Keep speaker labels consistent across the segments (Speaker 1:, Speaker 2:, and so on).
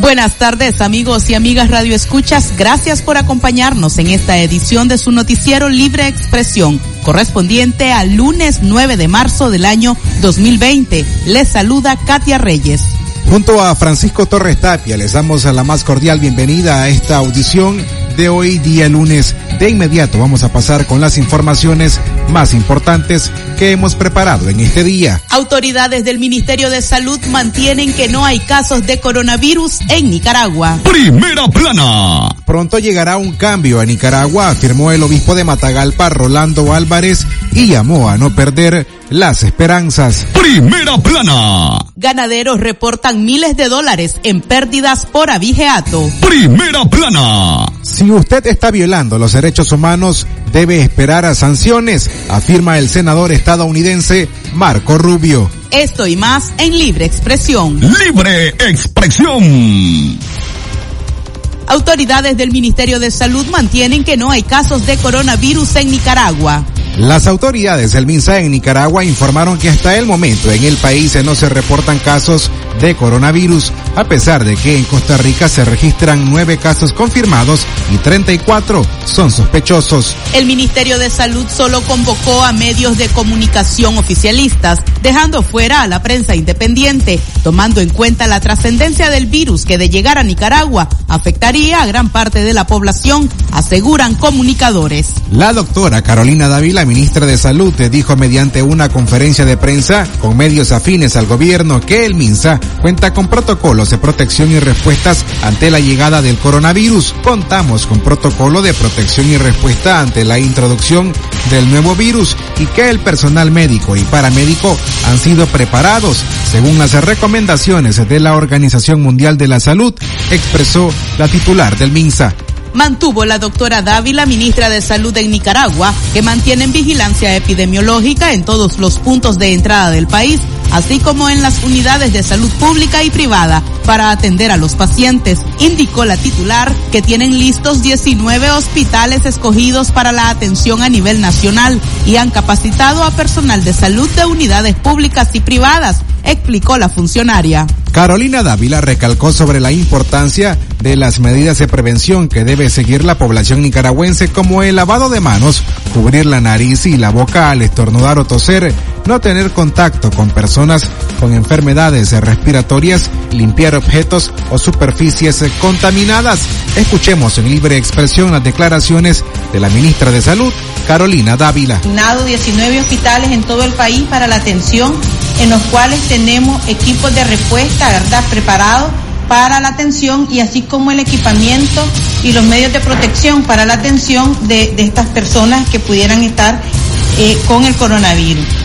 Speaker 1: Buenas tardes amigos y amigas Radio Escuchas, gracias por acompañarnos en esta edición de su noticiero Libre Expresión, correspondiente al lunes 9 de marzo del año 2020. Les saluda Katia Reyes.
Speaker 2: Junto a Francisco Torres Tapia les damos la más cordial bienvenida a esta audición de hoy día lunes. De inmediato vamos a pasar con las informaciones más importantes que hemos preparado en este día.
Speaker 1: Autoridades del Ministerio de Salud mantienen que no hay casos de coronavirus en Nicaragua.
Speaker 3: Primera plana.
Speaker 2: Pronto llegará un cambio a Nicaragua, afirmó el obispo de Matagalpa, Rolando Álvarez, y llamó a no perder las esperanzas.
Speaker 3: Primera plana.
Speaker 1: Ganaderos reportan miles de dólares en pérdidas por abigeato.
Speaker 3: Primera plana.
Speaker 2: Si usted está violando los derechos humanos, debe esperar a sanciones, afirma el senador estadounidense Marco Rubio.
Speaker 1: Esto y más en Libre Expresión.
Speaker 3: Libre Expresión.
Speaker 1: Autoridades del Ministerio de Salud mantienen que no hay casos de coronavirus en Nicaragua.
Speaker 2: Las autoridades del MINSA en Nicaragua informaron que hasta el momento en el país no se reportan casos de coronavirus, a pesar de que en Costa Rica se registran nueve casos confirmados y 34 son sospechosos.
Speaker 1: El Ministerio de Salud solo convocó a medios de comunicación oficialistas, dejando fuera a la prensa independiente, tomando en cuenta la trascendencia del virus que de llegar a Nicaragua afectaría a gran parte de la población, aseguran comunicadores.
Speaker 2: La doctora Carolina Dávila, ministra de Salud, dijo mediante una conferencia de prensa con medios afines al gobierno que el MINSA cuenta con protocolos de protección y respuestas ante la llegada del coronavirus. Contamos con protocolo de protección y respuesta ante la introducción del nuevo virus y que el personal médico y paramédico han sido preparados según las recomendaciones de la Organización Mundial de la Salud, expresó la titular del MINSA
Speaker 1: mantuvo la doctora Dávila, ministra de Salud en Nicaragua, que mantienen vigilancia epidemiológica en todos los puntos de entrada del país, así como en las unidades de salud pública y privada para atender a los pacientes. Indicó la titular que tienen listos 19 hospitales escogidos para la atención a nivel nacional y han capacitado a personal de salud de unidades públicas y privadas, explicó la funcionaria.
Speaker 2: Carolina Dávila recalcó sobre la importancia de las medidas de prevención que debe seguir la población nicaragüense como el lavado de manos, cubrir la nariz y la boca al estornudar o toser, no tener contacto con personas con enfermedades respiratorias, limpiar objetos o superficies contaminadas. Escuchemos en libre expresión las declaraciones de la ministra de Salud, Carolina Dávila.
Speaker 4: 19 hospitales en todo el país para la atención, en los cuales tenemos equipos de respuesta, ¿verdad?, preparados para la atención y así como el equipamiento y los medios de protección para la atención de, estas personas que pudieran estar eh, con el coronavirus.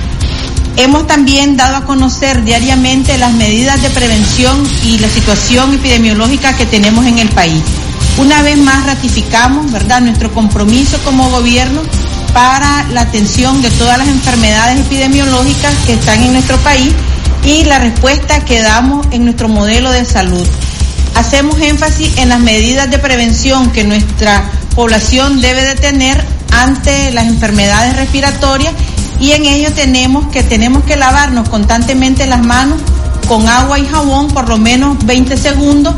Speaker 4: Hemos también dado a conocer diariamente las medidas de prevención y la situación epidemiológica que tenemos en el país. Una vez más ratificamos, ¿verdad?, nuestro compromiso como gobierno para la atención de todas las enfermedades epidemiológicas que están en nuestro país y la respuesta que damos en nuestro modelo de salud. Hacemos énfasis en las medidas de prevención que nuestra población debe de tener ante las enfermedades respiratorias y en ello tenemos que tenemos que lavarnos constantemente las manos con agua y jabón por lo menos 20 segundos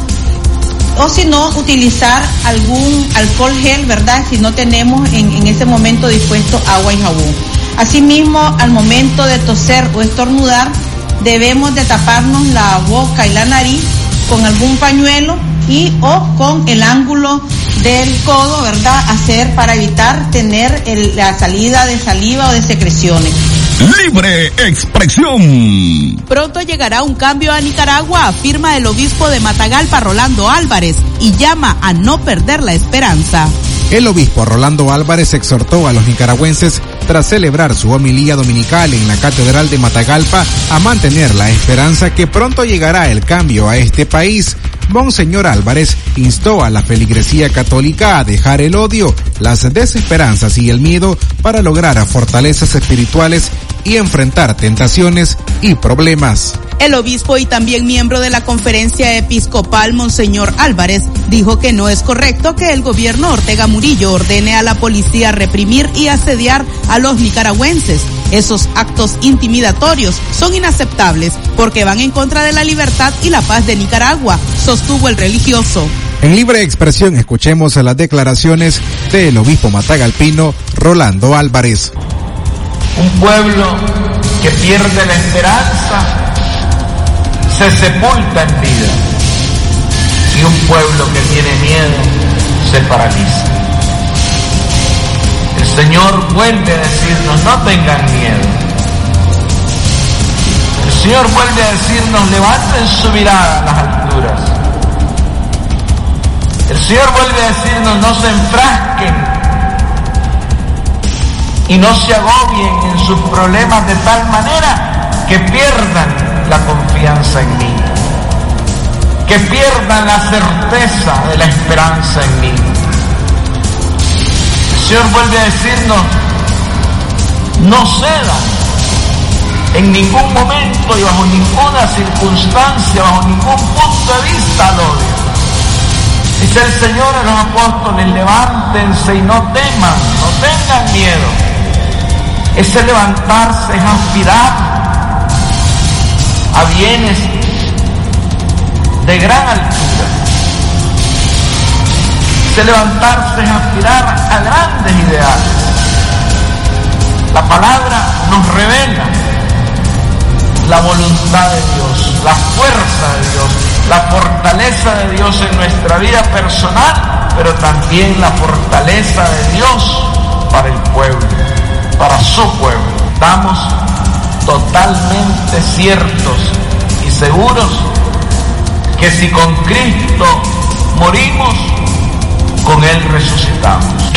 Speaker 4: o si no utilizar algún alcohol gel, ¿verdad? Si no tenemos en, en ese momento dispuesto agua y jabón. Asimismo, al momento de toser o estornudar, debemos de taparnos la boca y la nariz con algún pañuelo y o con el ángulo del codo, ¿verdad? Hacer para evitar tener la salida de saliva o de secreciones.
Speaker 3: Libre expresión.
Speaker 1: Pronto llegará un cambio a Nicaragua, afirma el obispo de Matagalpa, Rolando Álvarez, y llama a no perder la esperanza.
Speaker 2: El obispo Rolando Álvarez exhortó a los nicaragüenses tras celebrar su homilía dominical en la Catedral de Matagalpa a mantener la esperanza que pronto llegará el cambio a este país. Monseñor Álvarez instó a la feligresía católica a dejar el odio, las desesperanzas y el miedo para lograr fortalezas espirituales y enfrentar tentaciones y problemas.
Speaker 1: El obispo y también miembro de la conferencia episcopal, Monseñor Álvarez, dijo que no es correcto que el gobierno Ortega Murillo ordene a la policía reprimir y asediar a los nicaragüenses. Esos actos intimidatorios son inaceptables porque van en contra de la libertad y la paz de Nicaragua, sostuvo el religioso.
Speaker 2: En libre expresión escuchemos las declaraciones del obispo matagalpino Rolando Álvarez.
Speaker 5: Un pueblo que pierde la esperanza se sepulta en vida y un pueblo que tiene miedo se paraliza. El Señor vuelve a decirnos, no tengan miedo. El Señor vuelve a decirnos, levanten su mirada a las alturas. El Señor vuelve a decirnos, no se enfrasquen y no se agobien en sus problemas de tal manera que pierdan la confianza en mí, que pierdan la certeza de la esperanza en mí. El Señor vuelve a decirnos, no cedan en ningún momento y bajo ninguna circunstancia, bajo ningún punto de vista al odio. Dice el Señor a los apóstoles, levántense y no teman, no tengan miedo. Ese levantarse es aspirar a bienes de gran altura. De levantarse es aspirar a grandes ideales. La palabra nos revela la voluntad de Dios, la fuerza de Dios, la fortaleza de Dios en nuestra vida personal, pero también la fortaleza de Dios para el pueblo, para su pueblo. Estamos totalmente ciertos y seguros que si con Cristo morimos, con Él resucitamos.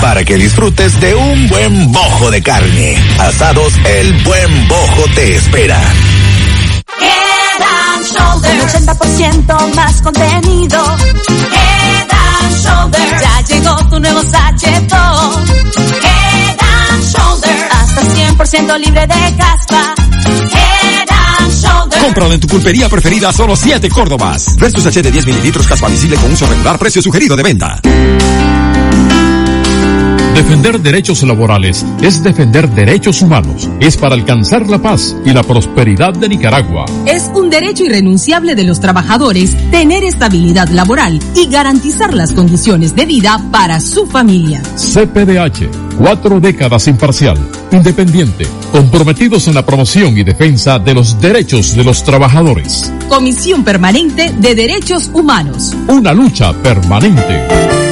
Speaker 6: para que disfrutes de un buen bojo de carne. Asados El Buen Bojo te espera.
Speaker 7: Head 80% más contenido. Head and Shoulder. Ya llegó tu nuevo sachetón. Head and Shoulder. Hasta 100% libre de caspa. Head and Shoulder.
Speaker 8: Cómpralo en tu pulpería preferida solo 7 Córdobas. Restos H de 10 mililitros caspa visible con uso regular, precio sugerido de venta.
Speaker 9: Defender derechos laborales es defender derechos humanos. Es para alcanzar la paz y la prosperidad de Nicaragua.
Speaker 10: Es un derecho irrenunciable de los trabajadores tener estabilidad laboral y garantizar las condiciones de vida para su familia.
Speaker 9: CPDH, cuatro décadas imparcial, independiente, comprometidos en la promoción y defensa de los derechos de los trabajadores.
Speaker 10: Comisión Permanente de Derechos Humanos.
Speaker 9: Una lucha permanente.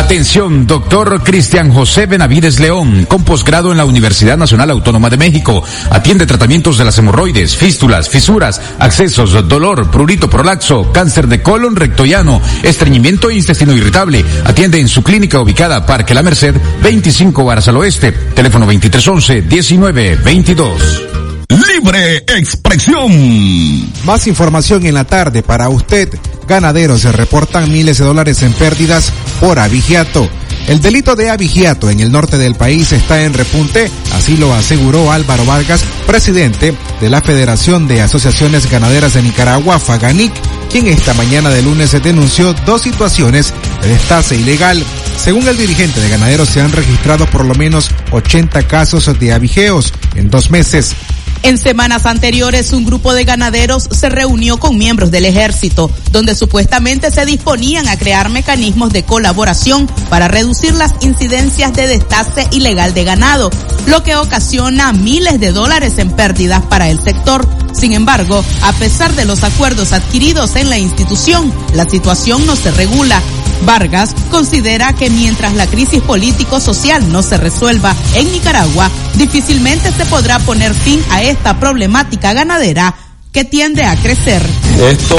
Speaker 11: Atención, doctor Cristian José Benavides León, con posgrado en la Universidad Nacional Autónoma de México. Atiende tratamientos de las hemorroides, fístulas, fisuras, accesos, dolor, prurito prolaxo, cáncer de colon rectoyano, estreñimiento e intestino irritable. Atiende en su clínica ubicada Parque La Merced, 25 Varas al Oeste. Teléfono 2311-1922.
Speaker 3: Libre expresión.
Speaker 2: Más información en la tarde para usted. Ganaderos se reportan miles de dólares en pérdidas por abigeato. El delito de abigiato en el norte del país está en repunte, así lo aseguró Álvaro Vargas, presidente de la Federación de Asociaciones Ganaderas de Nicaragua, FAGANIC, quien esta mañana de lunes denunció dos situaciones de destace ilegal. Según el dirigente de ganaderos se han registrado por lo menos 80 casos de abigeos en dos meses.
Speaker 1: En semanas anteriores, un grupo de ganaderos se reunió con miembros del ejército, donde supuestamente se disponían a crear mecanismos de colaboración para reducir las incidencias de destace ilegal de ganado, lo que ocasiona miles de dólares en pérdidas para el sector. Sin embargo, a pesar de los acuerdos adquiridos en la institución, la situación no se regula Vargas considera que mientras la crisis político-social no se resuelva en Nicaragua, difícilmente se podrá poner fin a esta problemática ganadera que tiende a crecer.
Speaker 12: Esto,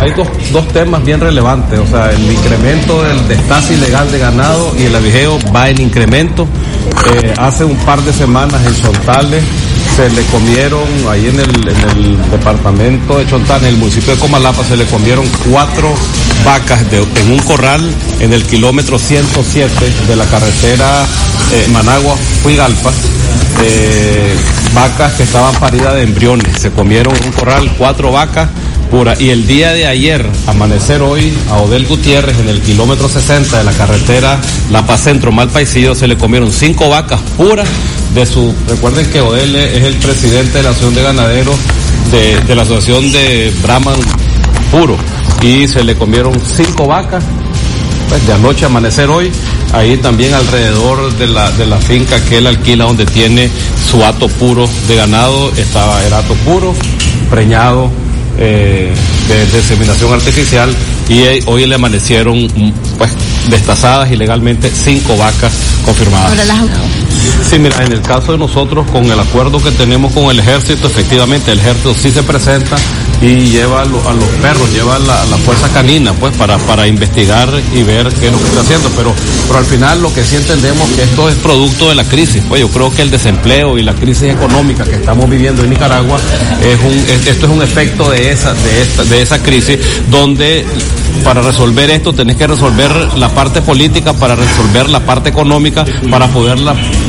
Speaker 12: hay dos, dos temas bien relevantes, o sea, el incremento del destace ilegal de ganado y el avijeo va en incremento. Eh, hace un par de semanas en Sontales se le comieron, ahí en el, en el departamento de Chontán, en el municipio de Comalapa, se le comieron cuatro vacas en un corral en el kilómetro 107 de la carretera eh, Managua-Fuigalpa. Eh, vacas que estaban paridas de embriones. Se comieron un corral, cuatro vacas puras. Y el día de ayer, amanecer hoy, a Odel Gutiérrez, en el kilómetro 60 de la carretera La Paz Centro Malpaisillo, se le comieron cinco vacas puras de su. Recuerden que Odel es el presidente de la Asociación de Ganaderos de, de la Asociación de Brahman Puro. Y se le comieron cinco vacas pues, de anoche a amanecer hoy, ahí también alrededor de la, de la finca que él alquila donde tiene su hato puro de ganado, estaba el hato puro, preñado eh, de, de inseminación artificial y hoy le amanecieron pues destazadas ilegalmente cinco vacas confirmadas.
Speaker 1: Ahora las
Speaker 12: Sí, mira, en el caso de nosotros, con el acuerdo que tenemos con el ejército, efectivamente el ejército sí se presenta y lleva a, lo- a los perros, lleva a la, a fuerza canina, pues, para, para investigar y ver qué es lo que está haciendo. Pero, pero al final lo que sí entendemos que esto es producto de la crisis. Pues yo creo que el desempleo y la crisis económica que estamos viviendo en Nicaragua es un, es- esto es un efecto de esa, de esta, de esa crisis, donde para resolver esto tenés que resolver la parte política, para resolver la parte económica, para poder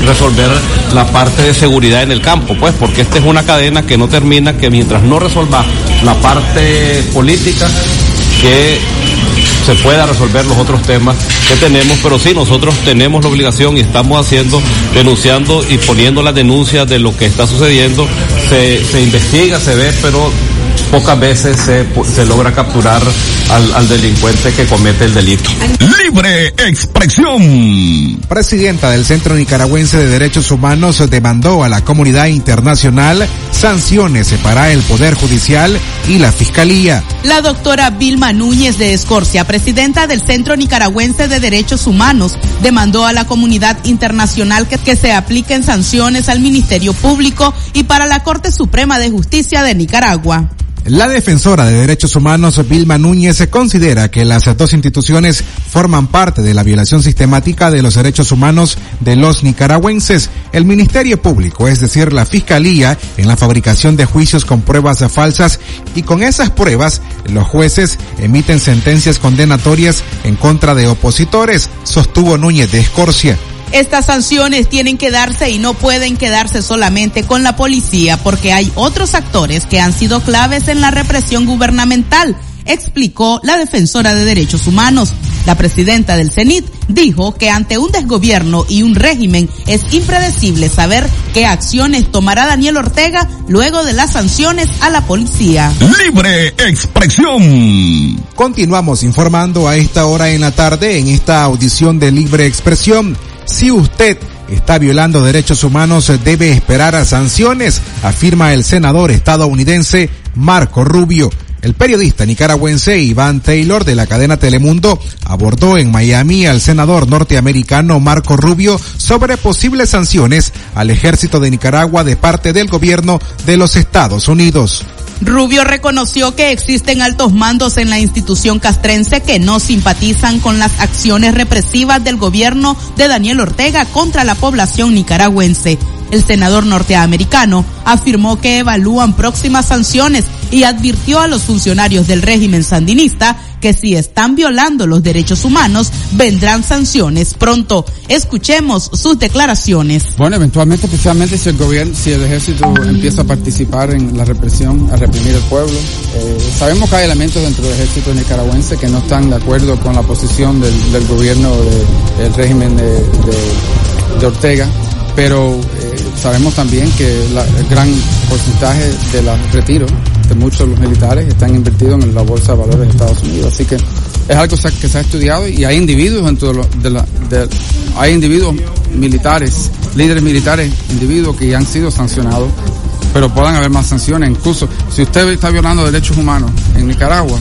Speaker 12: resolver la parte de seguridad en el campo, pues, porque esta es una cadena que no termina, que mientras no resolva la parte política, que se pueda resolver los otros temas que tenemos, pero sí, nosotros tenemos la obligación y estamos haciendo, denunciando y poniendo las denuncias de lo que está sucediendo. Se, se investiga, se ve, pero pocas veces se, se logra capturar al, al delincuente que comete el delito.
Speaker 3: Libre expresión.
Speaker 2: Presidenta del Centro Nicaragüense de Derechos Humanos demandó a la comunidad internacional sanciones para el Poder Judicial y la Fiscalía.
Speaker 1: La doctora Vilma Núñez de Escorcia, presidenta del Centro Nicaragüense de Derechos Humanos, demandó a la comunidad internacional que, que se apliquen sanciones al Ministerio Público y para la Corte Suprema de Justicia de Nicaragua.
Speaker 2: La defensora de derechos humanos, Vilma Núñez, considera que las dos instituciones forman parte de la violación sistemática de los derechos humanos de los nicaragüenses. El Ministerio Público, es decir, la Fiscalía, en la fabricación de juicios con pruebas falsas y con esas pruebas, los jueces emiten sentencias condenatorias en contra de opositores, sostuvo Núñez de Escorcia.
Speaker 1: Estas sanciones tienen que darse y no pueden quedarse solamente con la policía porque hay otros actores que han sido claves en la represión gubernamental, explicó la defensora de derechos humanos. La presidenta del CENIT dijo que ante un desgobierno y un régimen es impredecible saber qué acciones tomará Daniel Ortega luego de las sanciones a la policía.
Speaker 3: Libre expresión.
Speaker 2: Continuamos informando a esta hora en la tarde en esta audición de libre expresión. Si usted está violando derechos humanos, debe esperar a sanciones, afirma el senador estadounidense Marco Rubio. El periodista nicaragüense Iván Taylor de la cadena Telemundo abordó en Miami al senador norteamericano Marco Rubio sobre posibles sanciones al ejército de Nicaragua de parte del gobierno de los Estados Unidos.
Speaker 1: Rubio reconoció que existen altos mandos en la institución castrense que no simpatizan con las acciones represivas del gobierno de Daniel Ortega contra la población nicaragüense. El senador norteamericano afirmó que evalúan próximas sanciones y advirtió a los funcionarios del régimen sandinista que si están violando los derechos humanos vendrán sanciones pronto. Escuchemos sus declaraciones.
Speaker 13: Bueno, eventualmente, especialmente si el gobierno, si el ejército empieza a participar en la represión, a reprimir el pueblo. Eh, sabemos que hay elementos dentro del ejército nicaragüense que no están de acuerdo con la posición del, gobierno del régimen de, de, Ortega, pero eh, sabemos también que el gran porcentaje de los retiros de muchos de los militares están invertidos en la bolsa de valores de Estados Unidos. Así que es algo que se ha estudiado y hay individuos dentro de, la, de hay individuos militares, líderes militares, individuos que ya han sido sancionados, pero puedan haber más sanciones. Incluso si usted está violando derechos humanos en Nicaragua,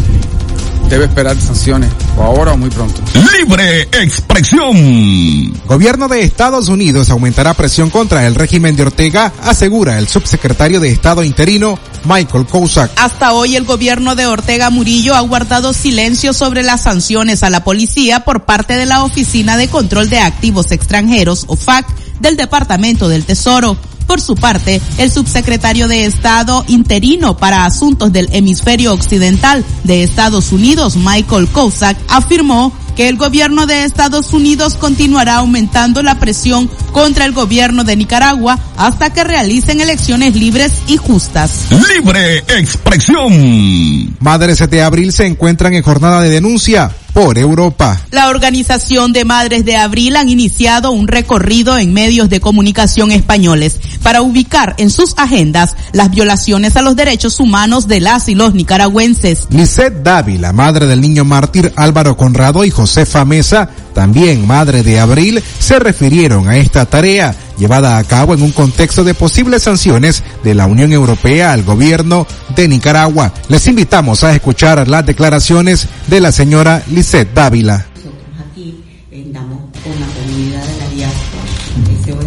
Speaker 13: debe esperar sanciones, o ahora o muy pronto.
Speaker 3: Libre expresión.
Speaker 2: Gobierno de Estados Unidos aumentará presión contra el régimen de Ortega, asegura el subsecretario de Estado interino Michael Kozak.
Speaker 1: Hasta hoy el gobierno de Ortega Murillo ha guardado silencio sobre las sanciones a la policía por parte de la Oficina de Control de Activos Extranjeros, OFAC, del Departamento del Tesoro. Por su parte, el subsecretario de Estado interino para Asuntos del Hemisferio Occidental de Estados Unidos, Michael Kozak, afirmó que el gobierno de Estados Unidos continuará aumentando la presión contra el gobierno de Nicaragua hasta que realicen elecciones libres y justas.
Speaker 3: Libre expresión.
Speaker 2: Madres de abril se encuentran en jornada de denuncia por Europa.
Speaker 1: La Organización de Madres de Abril han iniciado un recorrido en medios de comunicación españoles para ubicar en sus agendas las violaciones a los derechos humanos de las y los nicaragüenses.
Speaker 2: Lisette Dávila, madre del niño mártir Álvaro Conrado y Josefa Mesa, también madre de Abril, se refirieron a esta tarea llevada a cabo en un contexto de posibles sanciones de la Unión Europea al gobierno de Nicaragua. Les invitamos a escuchar las declaraciones de la señora Lisette Dávila.
Speaker 14: Nosotros aquí andamos con la comunidad de la diáspora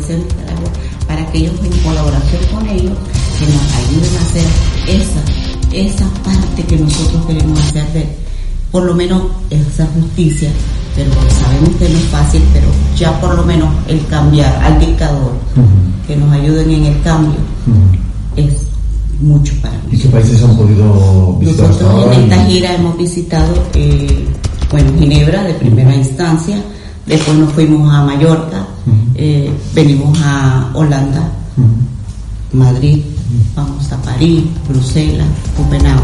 Speaker 14: de Nicaragua para que ellos en colaboración con ellos que nos ayuden a hacer esa, esa parte que nosotros queremos hacer de por lo menos esa justicia pero sabemos que no es fácil, pero ya por lo menos el cambiar al dictador, que nos ayuden en el cambio, es mucho para nosotros.
Speaker 15: ¿Y qué países han podido visitar?
Speaker 14: Nosotros en esta gira hemos visitado, eh, bueno, Ginebra de primera instancia, después nos fuimos a Mallorca, eh, venimos a Holanda, Madrid, vamos a París, Bruselas, Copenhague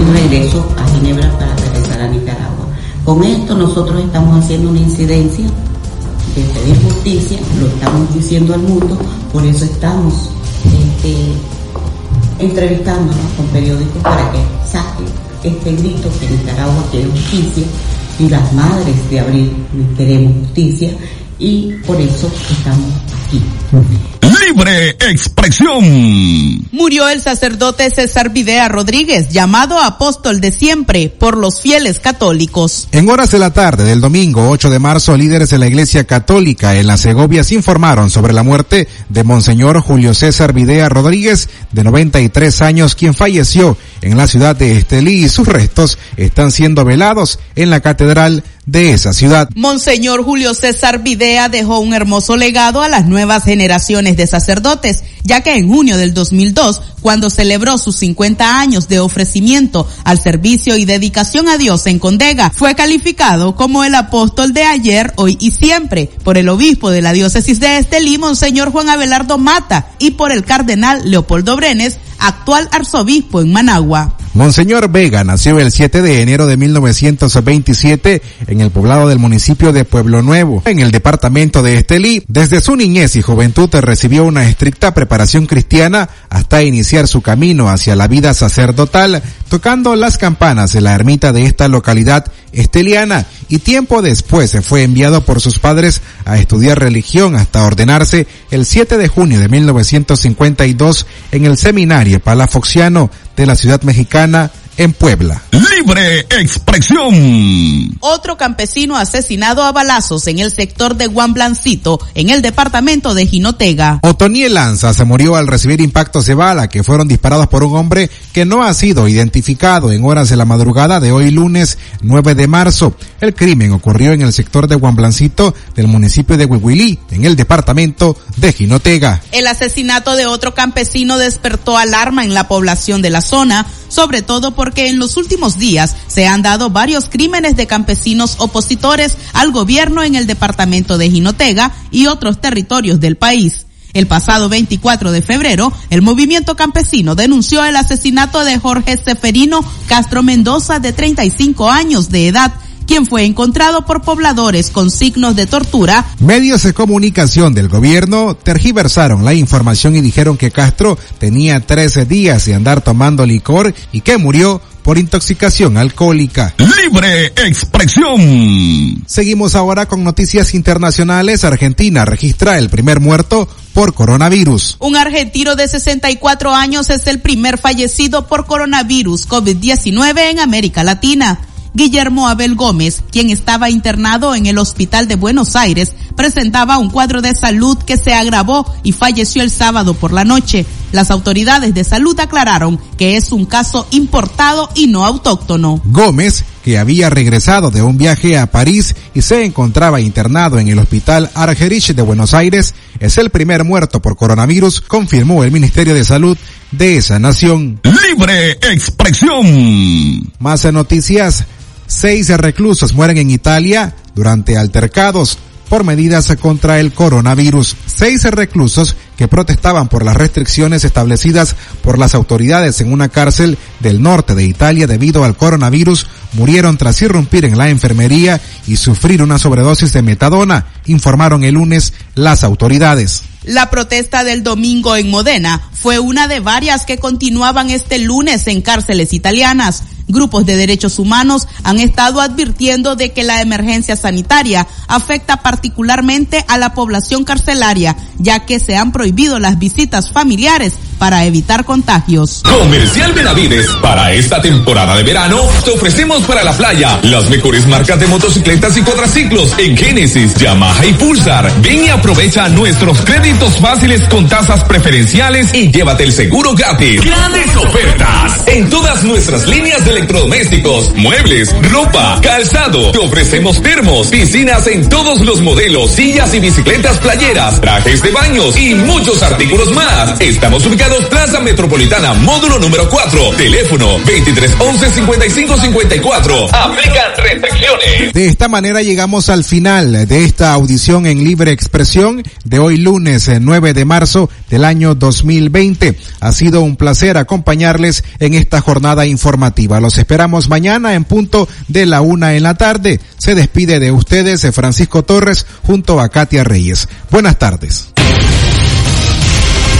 Speaker 14: y regreso a Ginebra para regresar a Nicaragua. Con esto nosotros estamos haciendo una incidencia de pedir justicia, lo estamos diciendo al mundo, por eso estamos este, entrevistándonos con periódicos para que saquen este grito que Nicaragua quiere justicia y las madres de abril queremos justicia y por eso estamos aquí.
Speaker 3: Libre expresión.
Speaker 1: Murió el sacerdote César Videa Rodríguez, llamado apóstol de siempre por los fieles católicos.
Speaker 2: En horas de la tarde del domingo 8 de marzo, líderes de la Iglesia Católica en la Segovia se informaron sobre la muerte de Monseñor Julio César Videa Rodríguez, de 93 años, quien falleció en la ciudad de Estelí y sus restos están siendo velados en la catedral de esa ciudad.
Speaker 1: Monseñor Julio César Videa dejó un hermoso legado a las nuevas generaciones de sacerdotes, ya que en junio del 2002, cuando celebró sus 50 años de ofrecimiento al servicio y dedicación a Dios en Condega, fue calificado como el apóstol de ayer, hoy y siempre por el obispo de la diócesis de Estelí, Monseñor Juan Abelardo Mata, y por el cardenal Leopoldo Brenes, actual arzobispo en Managua.
Speaker 2: Monseñor Vega nació el 7 de enero de 1927 en el poblado del municipio de Pueblo Nuevo, en el departamento de Estelí. Desde su niñez y juventud recibió una estricta preparación cristiana hasta iniciar su camino hacia la vida sacerdotal, tocando las campanas en la ermita de esta localidad esteliana y tiempo después se fue enviado por sus padres a estudiar religión hasta ordenarse el 7 de junio de 1952 en el seminario palafoxiano de la ciudad mexicana en Puebla.
Speaker 3: Libre expresión.
Speaker 1: Otro campesino asesinado a balazos en el sector de Guamblancito, en el departamento de Jinotega.
Speaker 2: Otoniel Lanza se murió al recibir impactos de bala que fueron disparados por un hombre que no ha sido identificado en horas de la madrugada de hoy lunes 9 de marzo. El crimen ocurrió en el sector de Guamblancito del municipio de Huihuilí, en el departamento de Jinotega.
Speaker 1: El asesinato de otro campesino despertó alarma en la población de la zona sobre todo porque en los últimos días se han dado varios crímenes de campesinos opositores al gobierno en el departamento de Jinotega y otros territorios del país. El pasado 24 de febrero, el movimiento campesino denunció el asesinato de Jorge Seferino Castro Mendoza de 35 años de edad quien fue encontrado por pobladores con signos de tortura.
Speaker 2: Medios de comunicación del gobierno tergiversaron la información y dijeron que Castro tenía 13 días de andar tomando licor y que murió por intoxicación alcohólica.
Speaker 3: Libre expresión.
Speaker 2: Seguimos ahora con noticias internacionales. Argentina registra el primer muerto por coronavirus.
Speaker 1: Un argentino de 64 años es el primer fallecido por coronavirus COVID-19 en América Latina. Guillermo Abel Gómez, quien estaba internado en el Hospital de Buenos Aires, presentaba un cuadro de salud que se agravó y falleció el sábado por la noche. Las autoridades de salud aclararon que es un caso importado y no autóctono.
Speaker 2: Gómez, que había regresado de un viaje a París y se encontraba internado en el Hospital Argerich de Buenos Aires, es el primer muerto por coronavirus, confirmó el Ministerio de Salud de esa nación.
Speaker 3: Libre expresión.
Speaker 2: Más noticias. Seis reclusos mueren en Italia durante altercados por medidas contra el coronavirus. Seis reclusos que protestaban por las restricciones establecidas por las autoridades en una cárcel del norte de Italia debido al coronavirus murieron tras irrumpir en la enfermería y sufrir una sobredosis de metadona, informaron el lunes las autoridades.
Speaker 1: La protesta del domingo en Modena fue una de varias que continuaban este lunes en cárceles italianas. Grupos de derechos humanos han estado advirtiendo de que la emergencia sanitaria afecta particularmente a la población carcelaria, ya que se han prohibido las visitas familiares para evitar contagios.
Speaker 16: Comercial Benavides, para esta temporada de verano, te ofrecemos para la playa las mejores marcas de motocicletas y cuadraciclos en Genesis, Yamaha y Pulsar. Ven y aprovecha nuestros créditos fáciles con tasas preferenciales y llévate el seguro gratis. Grandes ofertas en todas nuestras líneas de electrodomésticos, muebles, ropa, calzado. Te ofrecemos termos, piscinas en todos los modelos, sillas y bicicletas playeras, trajes de baños y muchos artículos más. Estamos ubicados Plaza Metropolitana, módulo número 4, teléfono 2311-5554. Aplican restricciones.
Speaker 2: De esta manera llegamos al final de esta audición en libre expresión de hoy lunes 9 de marzo del año 2020. Ha sido un placer acompañarles en esta jornada informativa. Los esperamos mañana en punto de la una en la tarde. Se despide de ustedes Francisco Torres junto a Katia Reyes. Buenas tardes